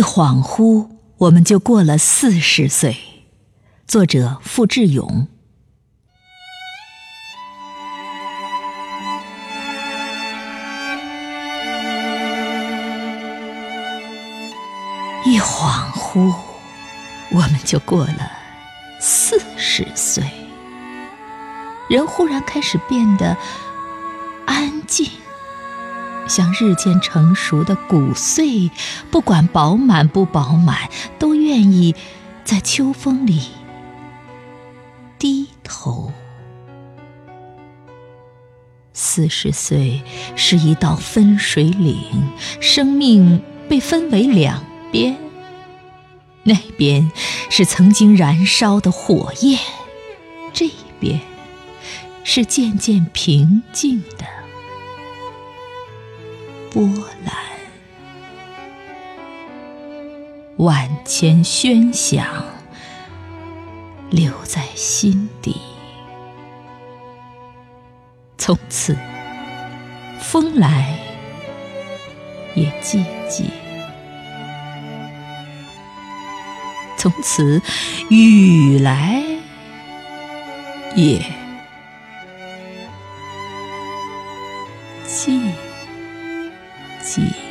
一恍惚，我们就过了四十岁。作者：付志勇。一恍惚，我们就过了四十岁。人忽然开始变得安静。像日渐成熟的谷穗，不管饱满不饱满，都愿意在秋风里低头。四十岁是一道分水岭，生命被分为两边，那边是曾经燃烧的火焰，这边是渐渐平静的。波澜万千喧响留在心底。从此风来也寂寂。从此雨来也寂。己。